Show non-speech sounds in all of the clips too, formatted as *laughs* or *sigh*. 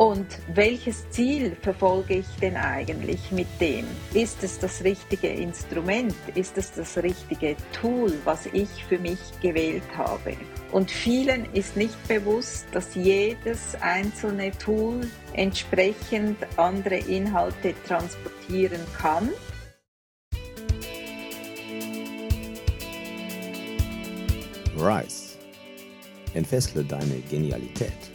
Und welches Ziel verfolge ich denn eigentlich mit dem? Ist es das richtige Instrument? Ist es das richtige Tool, was ich für mich gewählt habe? Und vielen ist nicht bewusst, dass jedes einzelne Tool entsprechend andere Inhalte transportieren kann. Rise. Entfessle deine Genialität.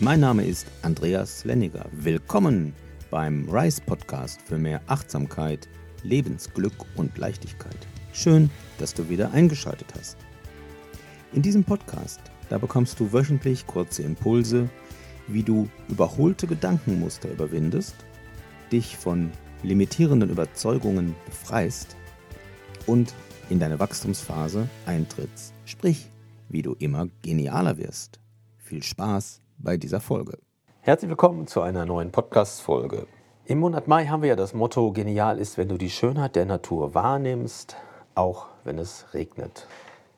Mein Name ist Andreas Lenniger. Willkommen beim Rise Podcast für mehr Achtsamkeit, Lebensglück und Leichtigkeit. Schön, dass du wieder eingeschaltet hast. In diesem Podcast, da bekommst du wöchentlich kurze Impulse, wie du überholte Gedankenmuster überwindest, dich von limitierenden Überzeugungen befreist und in deine Wachstumsphase eintrittst, sprich, wie du immer genialer wirst. Viel Spaß bei dieser Folge. Herzlich willkommen zu einer neuen Podcast-Folge. Im Monat Mai haben wir ja das Motto: Genial ist, wenn du die Schönheit der Natur wahrnimmst, auch wenn es regnet.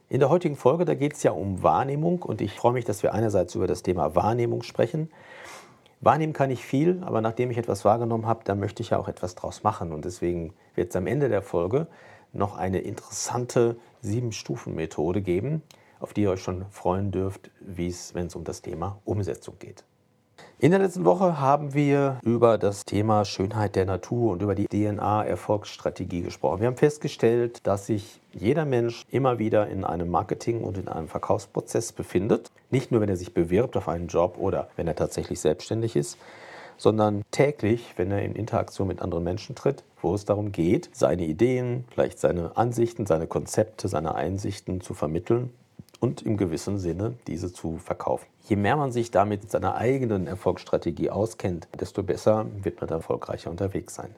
In der heutigen Folge, da geht es ja um Wahrnehmung und ich freue mich, dass wir einerseits über das Thema Wahrnehmung sprechen. Wahrnehmen kann ich viel, aber nachdem ich etwas wahrgenommen habe, dann möchte ich ja auch etwas draus machen. Und deswegen wird es am Ende der Folge noch eine interessante Sieben-Stufen-Methode geben, auf die ihr euch schon freuen dürft, wenn es um das Thema Umsetzung geht. In der letzten Woche haben wir über das Thema Schönheit der Natur und über die DNA-Erfolgsstrategie gesprochen. Wir haben festgestellt, dass sich jeder Mensch immer wieder in einem Marketing- und in einem Verkaufsprozess befindet. Nicht nur, wenn er sich bewirbt auf einen Job oder wenn er tatsächlich selbstständig ist, sondern täglich, wenn er in Interaktion mit anderen Menschen tritt, wo es darum geht, seine Ideen, vielleicht seine Ansichten, seine Konzepte, seine Einsichten zu vermitteln und im gewissen Sinne diese zu verkaufen. Je mehr man sich damit mit seiner eigenen Erfolgsstrategie auskennt, desto besser wird man erfolgreicher unterwegs sein.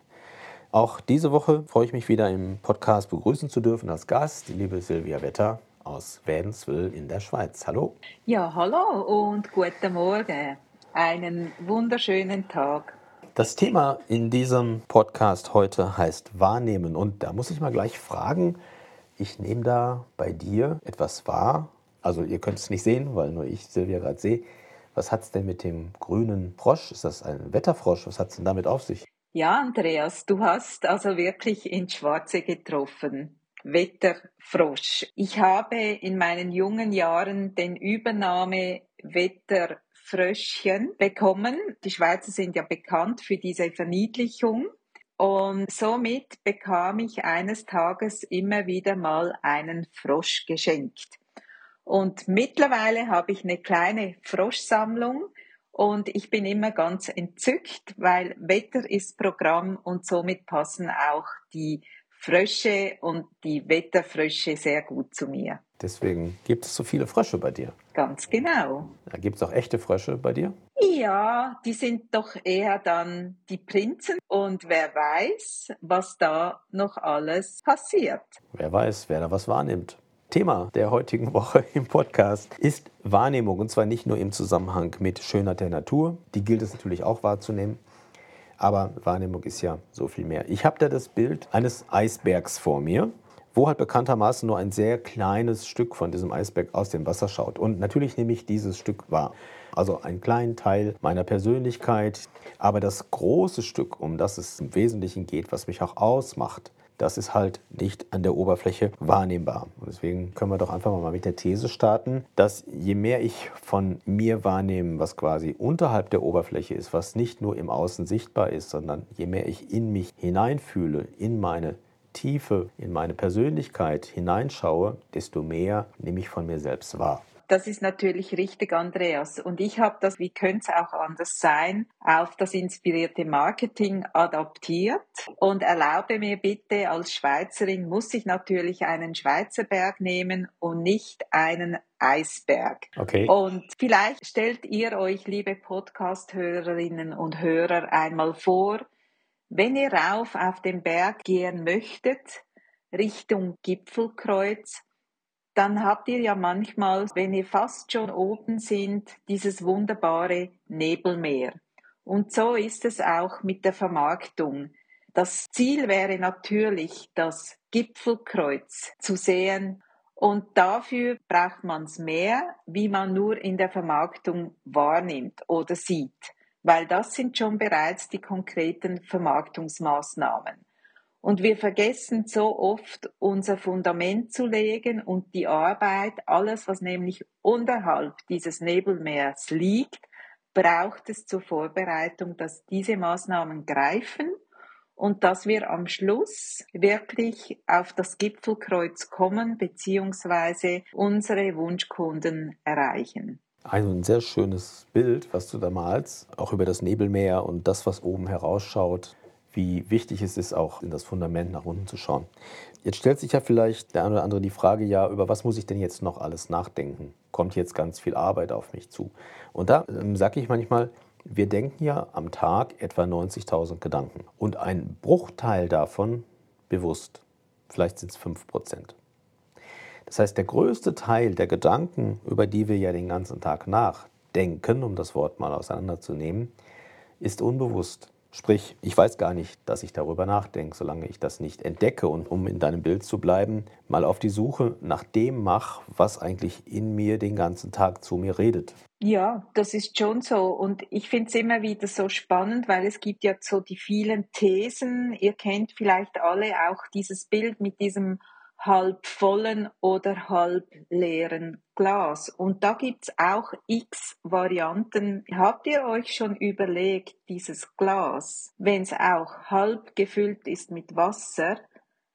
Auch diese Woche freue ich mich wieder im Podcast begrüßen zu dürfen als Gast die liebe Silvia Wetter aus Wädenswil in der Schweiz. Hallo. Ja, hallo und guten Morgen. Einen wunderschönen Tag. Das Thema in diesem Podcast heute heißt Wahrnehmen. Und da muss ich mal gleich fragen, ich nehme da bei dir etwas wahr. Also ihr könnt es nicht sehen, weil nur ich Silvia gerade sehe. Was hat es denn mit dem grünen Frosch? Ist das ein Wetterfrosch? Was hat es denn damit auf sich? Ja, Andreas, du hast also wirklich ins Schwarze getroffen. Wetterfrosch. Ich habe in meinen jungen Jahren den Übernahme Wetterfröschchen bekommen. Die Schweizer sind ja bekannt für diese Verniedlichung. Und somit bekam ich eines Tages immer wieder mal einen Frosch geschenkt. Und mittlerweile habe ich eine kleine Froschsammlung und ich bin immer ganz entzückt, weil Wetter ist Programm und somit passen auch die Frösche und die Wetterfrösche sehr gut zu mir. Deswegen gibt es so viele Frösche bei dir. Ganz genau. Da gibt es auch echte Frösche bei dir? Ja, die sind doch eher dann die Prinzen und wer weiß, was da noch alles passiert. Wer weiß, wer da was wahrnimmt. Thema der heutigen *laughs* Woche im Podcast ist Wahrnehmung und zwar nicht nur im Zusammenhang mit Schönheit der Natur, die gilt es natürlich auch wahrzunehmen, aber Wahrnehmung ist ja so viel mehr. Ich habe da das Bild eines Eisbergs vor mir, wo halt bekanntermaßen nur ein sehr kleines Stück von diesem Eisberg aus dem Wasser schaut. Und natürlich nehme ich dieses Stück wahr. Also einen kleinen Teil meiner Persönlichkeit. Aber das große Stück, um das es im Wesentlichen geht, was mich auch ausmacht, das ist halt nicht an der Oberfläche wahrnehmbar. Und deswegen können wir doch einfach mal mit der These starten, dass je mehr ich von mir wahrnehme, was quasi unterhalb der Oberfläche ist, was nicht nur im Außen sichtbar ist, sondern je mehr ich in mich hineinfühle, in meine Tiefe, in meine Persönlichkeit hineinschaue, desto mehr nehme ich von mir selbst wahr. Das ist natürlich richtig, Andreas. Und ich habe das, wie könnte es auch anders sein, auf das inspirierte Marketing adaptiert und erlaube mir bitte, als Schweizerin muss ich natürlich einen Schweizer Berg nehmen und nicht einen Eisberg. Okay. Und vielleicht stellt ihr euch, liebe Podcast-Hörerinnen und Hörer, einmal vor, wenn ihr rauf auf den Berg gehen möchtet, Richtung Gipfelkreuz, dann habt ihr ja manchmal, wenn ihr fast schon oben sind, dieses wunderbare Nebelmeer. Und so ist es auch mit der Vermarktung. Das Ziel wäre natürlich, das Gipfelkreuz zu sehen Und dafür braucht man es mehr, wie man nur in der Vermarktung wahrnimmt oder sieht, weil das sind schon bereits die konkreten Vermarktungsmaßnahmen. Und wir vergessen so oft, unser Fundament zu legen und die Arbeit, alles, was nämlich unterhalb dieses Nebelmeers liegt, braucht es zur Vorbereitung, dass diese Maßnahmen greifen und dass wir am Schluss wirklich auf das Gipfelkreuz kommen bzw. unsere Wunschkunden erreichen. Ein sehr schönes Bild, was du da malst, auch über das Nebelmeer und das, was oben herausschaut, wie wichtig es ist, auch in das Fundament nach unten zu schauen. Jetzt stellt sich ja vielleicht der eine oder andere die Frage, ja, über was muss ich denn jetzt noch alles nachdenken? Kommt jetzt ganz viel Arbeit auf mich zu? Und da ähm, sage ich manchmal, wir denken ja am Tag etwa 90.000 Gedanken und ein Bruchteil davon bewusst. Vielleicht sind es 5 Prozent. Das heißt, der größte Teil der Gedanken, über die wir ja den ganzen Tag nachdenken, um das Wort mal auseinanderzunehmen, ist unbewusst. Sprich, ich weiß gar nicht, dass ich darüber nachdenke, solange ich das nicht entdecke und um in deinem Bild zu bleiben, mal auf die Suche nach dem mache, was eigentlich in mir den ganzen Tag zu mir redet. Ja, das ist schon so. Und ich finde es immer wieder so spannend, weil es gibt ja so die vielen Thesen. Ihr kennt vielleicht alle auch dieses Bild mit diesem halb vollen oder halb leeren Glas. Und da gibt's auch x Varianten. Habt ihr euch schon überlegt, dieses Glas, wenn es auch halb gefüllt ist mit Wasser,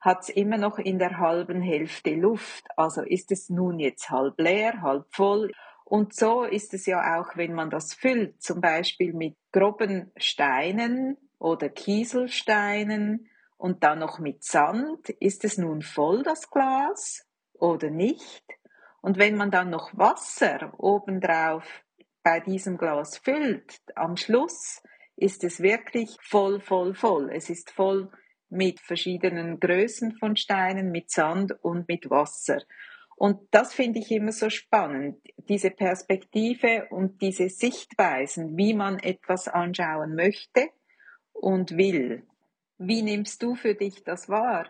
hat's immer noch in der halben Hälfte Luft. Also ist es nun jetzt halb leer, halb voll. Und so ist es ja auch, wenn man das füllt, zum Beispiel mit groben Steinen oder Kieselsteinen und dann noch mit Sand, ist es nun voll das Glas oder nicht? Und wenn man dann noch Wasser obendrauf bei diesem Glas füllt, am Schluss ist es wirklich voll, voll, voll. Es ist voll mit verschiedenen Größen von Steinen, mit Sand und mit Wasser. Und das finde ich immer so spannend, diese Perspektive und diese Sichtweisen, wie man etwas anschauen möchte und will. Wie nimmst du für dich das wahr?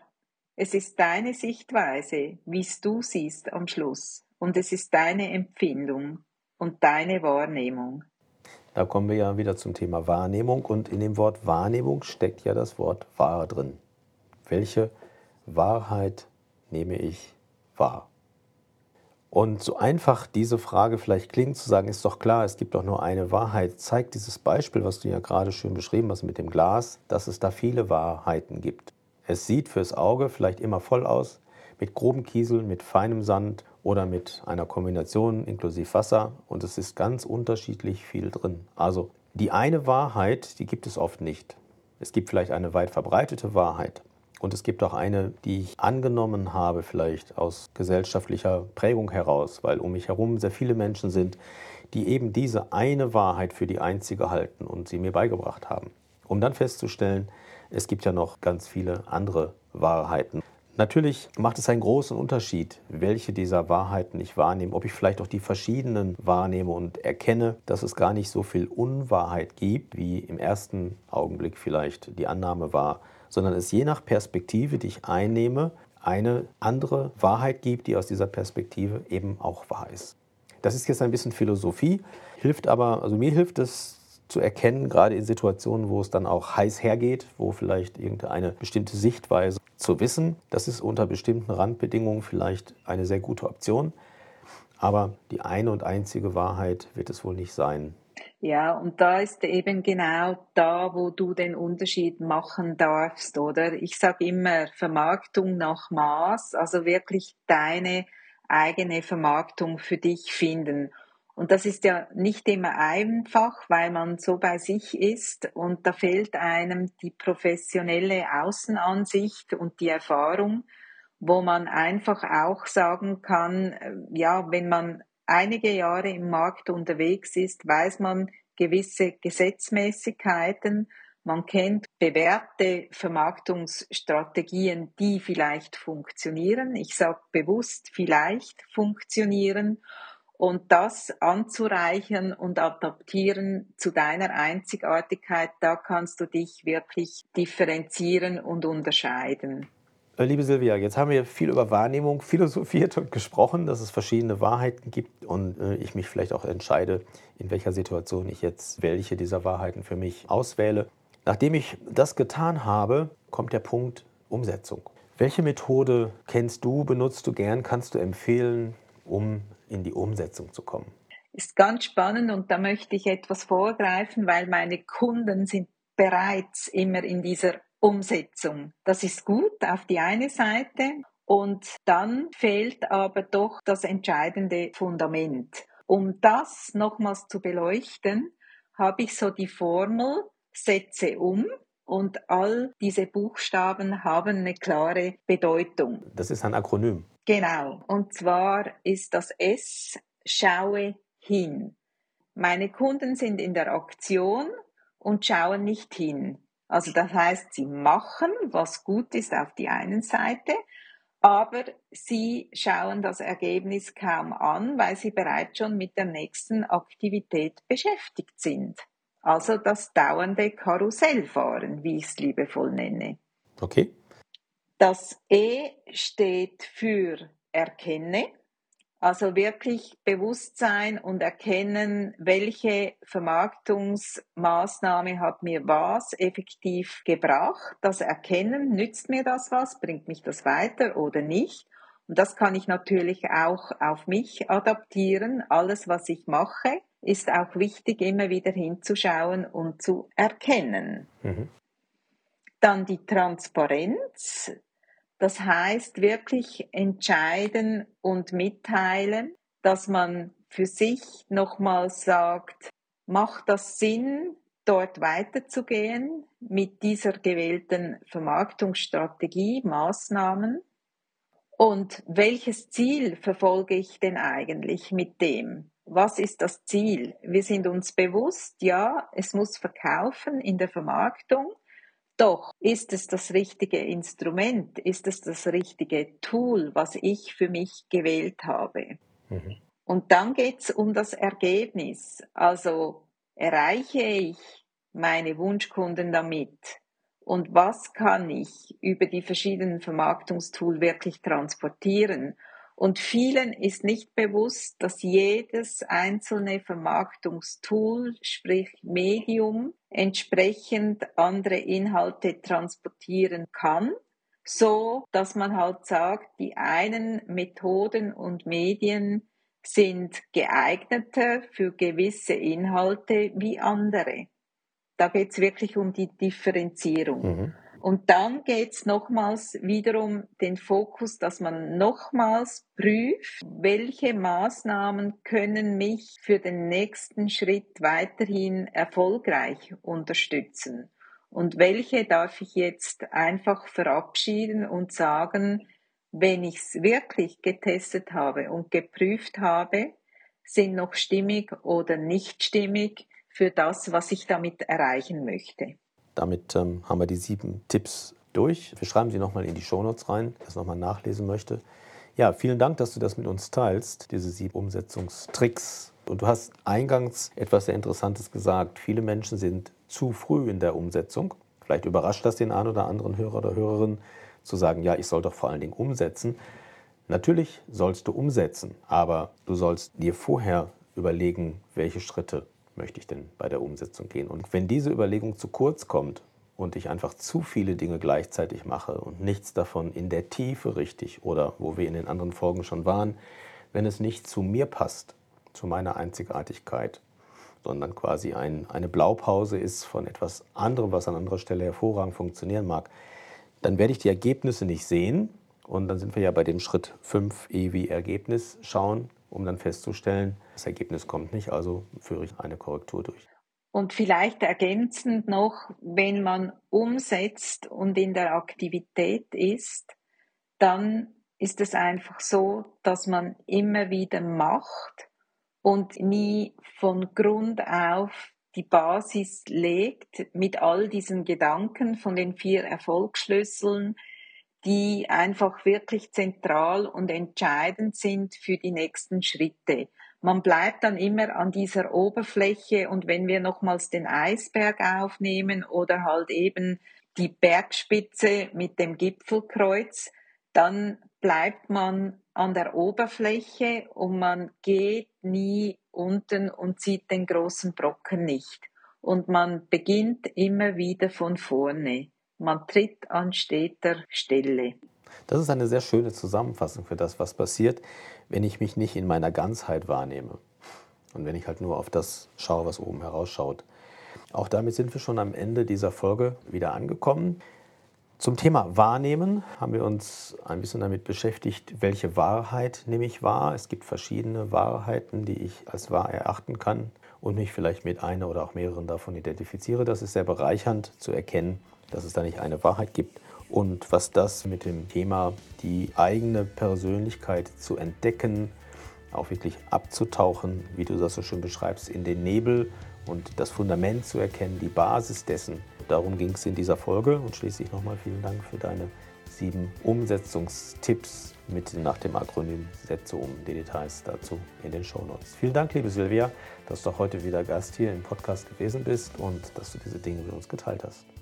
Es ist deine Sichtweise, wie du siehst am Schluss. Und es ist deine Empfindung und deine Wahrnehmung. Da kommen wir ja wieder zum Thema Wahrnehmung. Und in dem Wort Wahrnehmung steckt ja das Wort wahr drin. Welche Wahrheit nehme ich wahr? Und so einfach diese Frage vielleicht klingt, zu sagen, ist doch klar, es gibt doch nur eine Wahrheit, zeigt dieses Beispiel, was du ja gerade schön beschrieben hast mit dem Glas, dass es da viele Wahrheiten gibt. Es sieht fürs Auge vielleicht immer voll aus, mit groben Kiesel, mit feinem Sand oder mit einer Kombination inklusive Wasser und es ist ganz unterschiedlich viel drin. Also die eine Wahrheit, die gibt es oft nicht. Es gibt vielleicht eine weit verbreitete Wahrheit, und es gibt auch eine, die ich angenommen habe, vielleicht aus gesellschaftlicher Prägung heraus, weil um mich herum sehr viele Menschen sind, die eben diese eine Wahrheit für die einzige halten und sie mir beigebracht haben. Um dann festzustellen, es gibt ja noch ganz viele andere Wahrheiten. Natürlich macht es einen großen Unterschied, welche dieser Wahrheiten ich wahrnehme, ob ich vielleicht auch die verschiedenen wahrnehme und erkenne, dass es gar nicht so viel Unwahrheit gibt, wie im ersten Augenblick vielleicht die Annahme war, sondern es je nach Perspektive, die ich einnehme, eine andere Wahrheit gibt, die aus dieser Perspektive eben auch wahr ist. Das ist jetzt ein bisschen Philosophie, hilft aber, also mir hilft es zu erkennen, gerade in Situationen, wo es dann auch heiß hergeht, wo vielleicht irgendeine bestimmte Sichtweise zu wissen, das ist unter bestimmten Randbedingungen vielleicht eine sehr gute Option. Aber die eine und einzige Wahrheit wird es wohl nicht sein. Ja, und da ist eben genau da, wo du den Unterschied machen darfst, oder? Ich sage immer Vermarktung nach Maß, also wirklich deine eigene Vermarktung für dich finden. Und das ist ja nicht immer einfach, weil man so bei sich ist und da fehlt einem die professionelle Außenansicht und die Erfahrung, wo man einfach auch sagen kann, äh, ja, wenn man einige Jahre im Markt unterwegs ist, weiß man gewisse Gesetzmäßigkeiten, man kennt bewährte Vermarktungsstrategien, die vielleicht funktionieren. Ich sage bewusst vielleicht funktionieren. Und das anzureichern und adaptieren zu deiner Einzigartigkeit, da kannst du dich wirklich differenzieren und unterscheiden. Äh, liebe Silvia, jetzt haben wir viel über Wahrnehmung *laughs* philosophiert und gesprochen, dass es verschiedene Wahrheiten gibt und äh, ich mich vielleicht auch entscheide, in welcher Situation ich jetzt welche dieser Wahrheiten für mich auswähle. Nachdem ich das getan habe, kommt der Punkt Umsetzung. Welche Methode kennst du, benutzt du gern, kannst du empfehlen, um in die Umsetzung zu kommen? Ist ganz spannend und da möchte ich etwas vorgreifen, weil meine Kunden sind bereits immer in dieser Umsetzung. Das ist gut auf die eine Seite und dann fehlt aber doch das entscheidende Fundament. Um das nochmals zu beleuchten, habe ich so die Formel, setze um und all diese Buchstaben haben eine klare Bedeutung. Das ist ein Akronym. Genau. Und zwar ist das S, schaue hin. Meine Kunden sind in der Aktion und schauen nicht hin. Also das heißt, sie machen, was gut ist auf die einen Seite, aber sie schauen das Ergebnis kaum an, weil sie bereits schon mit der nächsten Aktivität beschäftigt sind. Also das dauernde Karussellfahren, wie ich es liebevoll nenne. Okay. Das E steht für erkenne. Also wirklich Bewusstsein und erkennen, welche Vermarktungsmaßnahme hat mir was effektiv gebracht. Das Erkennen, nützt mir das was, bringt mich das weiter oder nicht. Und das kann ich natürlich auch auf mich adaptieren. Alles, was ich mache, ist auch wichtig, immer wieder hinzuschauen und zu erkennen. Mhm. Dann die Transparenz. Das heißt wirklich entscheiden und mitteilen, dass man für sich nochmal sagt, macht das Sinn, dort weiterzugehen mit dieser gewählten Vermarktungsstrategie, Maßnahmen? Und welches Ziel verfolge ich denn eigentlich mit dem? Was ist das Ziel? Wir sind uns bewusst, ja, es muss verkaufen in der Vermarktung, doch ist es das richtige Instrument? Ist es das richtige Tool, was ich für mich gewählt habe? Mhm. Und dann geht es um das Ergebnis. Also erreiche ich meine Wunschkunden damit? Und was kann ich über die verschiedenen Vermarktungstools wirklich transportieren? Und vielen ist nicht bewusst, dass jedes einzelne Vermarktungstool, sprich Medium, entsprechend andere Inhalte transportieren kann, so dass man halt sagt, die einen Methoden und Medien sind geeigneter für gewisse Inhalte wie andere. Da geht es wirklich um die Differenzierung. Mhm. Und dann geht's nochmals wiederum den Fokus, dass man nochmals prüft, welche Maßnahmen können mich für den nächsten Schritt weiterhin erfolgreich unterstützen. Und welche darf ich jetzt einfach verabschieden und sagen, wenn ich es wirklich getestet habe und geprüft habe, sind noch stimmig oder nicht stimmig für das, was ich damit erreichen möchte. Damit ähm, haben wir die sieben Tipps durch. Wir schreiben sie nochmal in die Shownotes rein, wer es nochmal nachlesen möchte. Ja, vielen Dank, dass du das mit uns teilst, diese sieben Umsetzungstricks. Und du hast eingangs etwas sehr Interessantes gesagt. Viele Menschen sind zu früh in der Umsetzung. Vielleicht überrascht das den einen oder anderen Hörer oder Hörerin, zu sagen, ja, ich soll doch vor allen Dingen umsetzen. Natürlich sollst du umsetzen, aber du sollst dir vorher überlegen, welche Schritte möchte ich denn bei der Umsetzung gehen. Und wenn diese Überlegung zu kurz kommt und ich einfach zu viele Dinge gleichzeitig mache und nichts davon in der Tiefe richtig oder wo wir in den anderen Folgen schon waren, wenn es nicht zu mir passt, zu meiner Einzigartigkeit, sondern quasi ein, eine Blaupause ist von etwas anderem, was an anderer Stelle hervorragend funktionieren mag, dann werde ich die Ergebnisse nicht sehen. Und dann sind wir ja bei dem Schritt 5 E wie Ergebnis schauen um dann festzustellen, das Ergebnis kommt nicht, also führe ich eine Korrektur durch. Und vielleicht ergänzend noch, wenn man umsetzt und in der Aktivität ist, dann ist es einfach so, dass man immer wieder macht und nie von Grund auf die Basis legt mit all diesen Gedanken von den vier Erfolgsschlüsseln, die einfach wirklich zentral und entscheidend sind für die nächsten Schritte. Man bleibt dann immer an dieser Oberfläche und wenn wir nochmals den Eisberg aufnehmen oder halt eben die Bergspitze mit dem Gipfelkreuz, dann bleibt man an der Oberfläche und man geht nie unten und sieht den großen Brocken nicht. Und man beginnt immer wieder von vorne. Man tritt an steter Stelle. Das ist eine sehr schöne Zusammenfassung für das, was passiert, wenn ich mich nicht in meiner Ganzheit wahrnehme. Und wenn ich halt nur auf das schaue, was oben herausschaut. Auch damit sind wir schon am Ende dieser Folge wieder angekommen. Zum Thema Wahrnehmen haben wir uns ein bisschen damit beschäftigt, welche Wahrheit nehme ich wahr. Es gibt verschiedene Wahrheiten, die ich als wahr erachten kann und mich vielleicht mit einer oder auch mehreren davon identifiziere. Das ist sehr bereichernd zu erkennen, dass es da nicht eine Wahrheit gibt und was das mit dem Thema die eigene Persönlichkeit zu entdecken, auch wirklich abzutauchen, wie du das so schön beschreibst, in den Nebel und das Fundament zu erkennen, die Basis dessen. Darum ging es in dieser Folge und schließlich nochmal vielen Dank für deine sieben Umsetzungstipps mit nach dem Akronym Sätze um. Die Details dazu in den Show Notes. Vielen Dank, liebe Silvia, dass du heute wieder Gast hier im Podcast gewesen bist und dass du diese Dinge mit uns geteilt hast.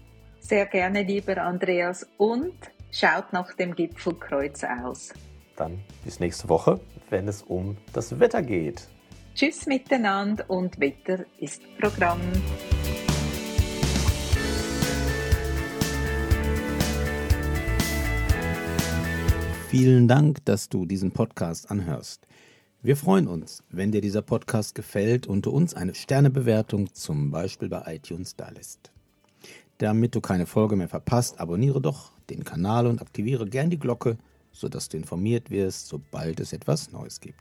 Sehr gerne, lieber Andreas, und schaut nach dem Gipfelkreuz aus. Dann bis nächste Woche, wenn es um das Wetter geht. Tschüss miteinander und Wetter ist Programm. Vielen Dank, dass du diesen Podcast anhörst. Wir freuen uns, wenn dir dieser Podcast gefällt und du uns eine Sternebewertung zum Beispiel bei iTunes da lässt. Damit du keine Folge mehr verpasst, abonniere doch den Kanal und aktiviere gern die Glocke, sodass du informiert wirst, sobald es etwas Neues gibt.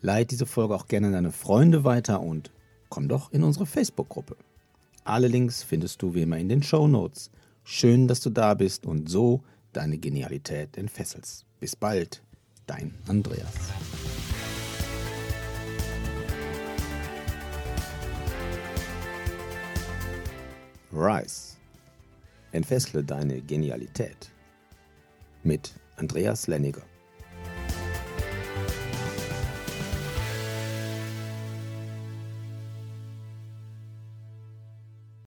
Leite diese Folge auch gerne an deine Freunde weiter und komm doch in unsere Facebook-Gruppe. Alle Links findest du wie immer in den Show Notes. Schön, dass du da bist und so deine Genialität entfesselst. Bis bald, dein Andreas. Rise. Entfessle deine Genialität. Mit Andreas Lenniger.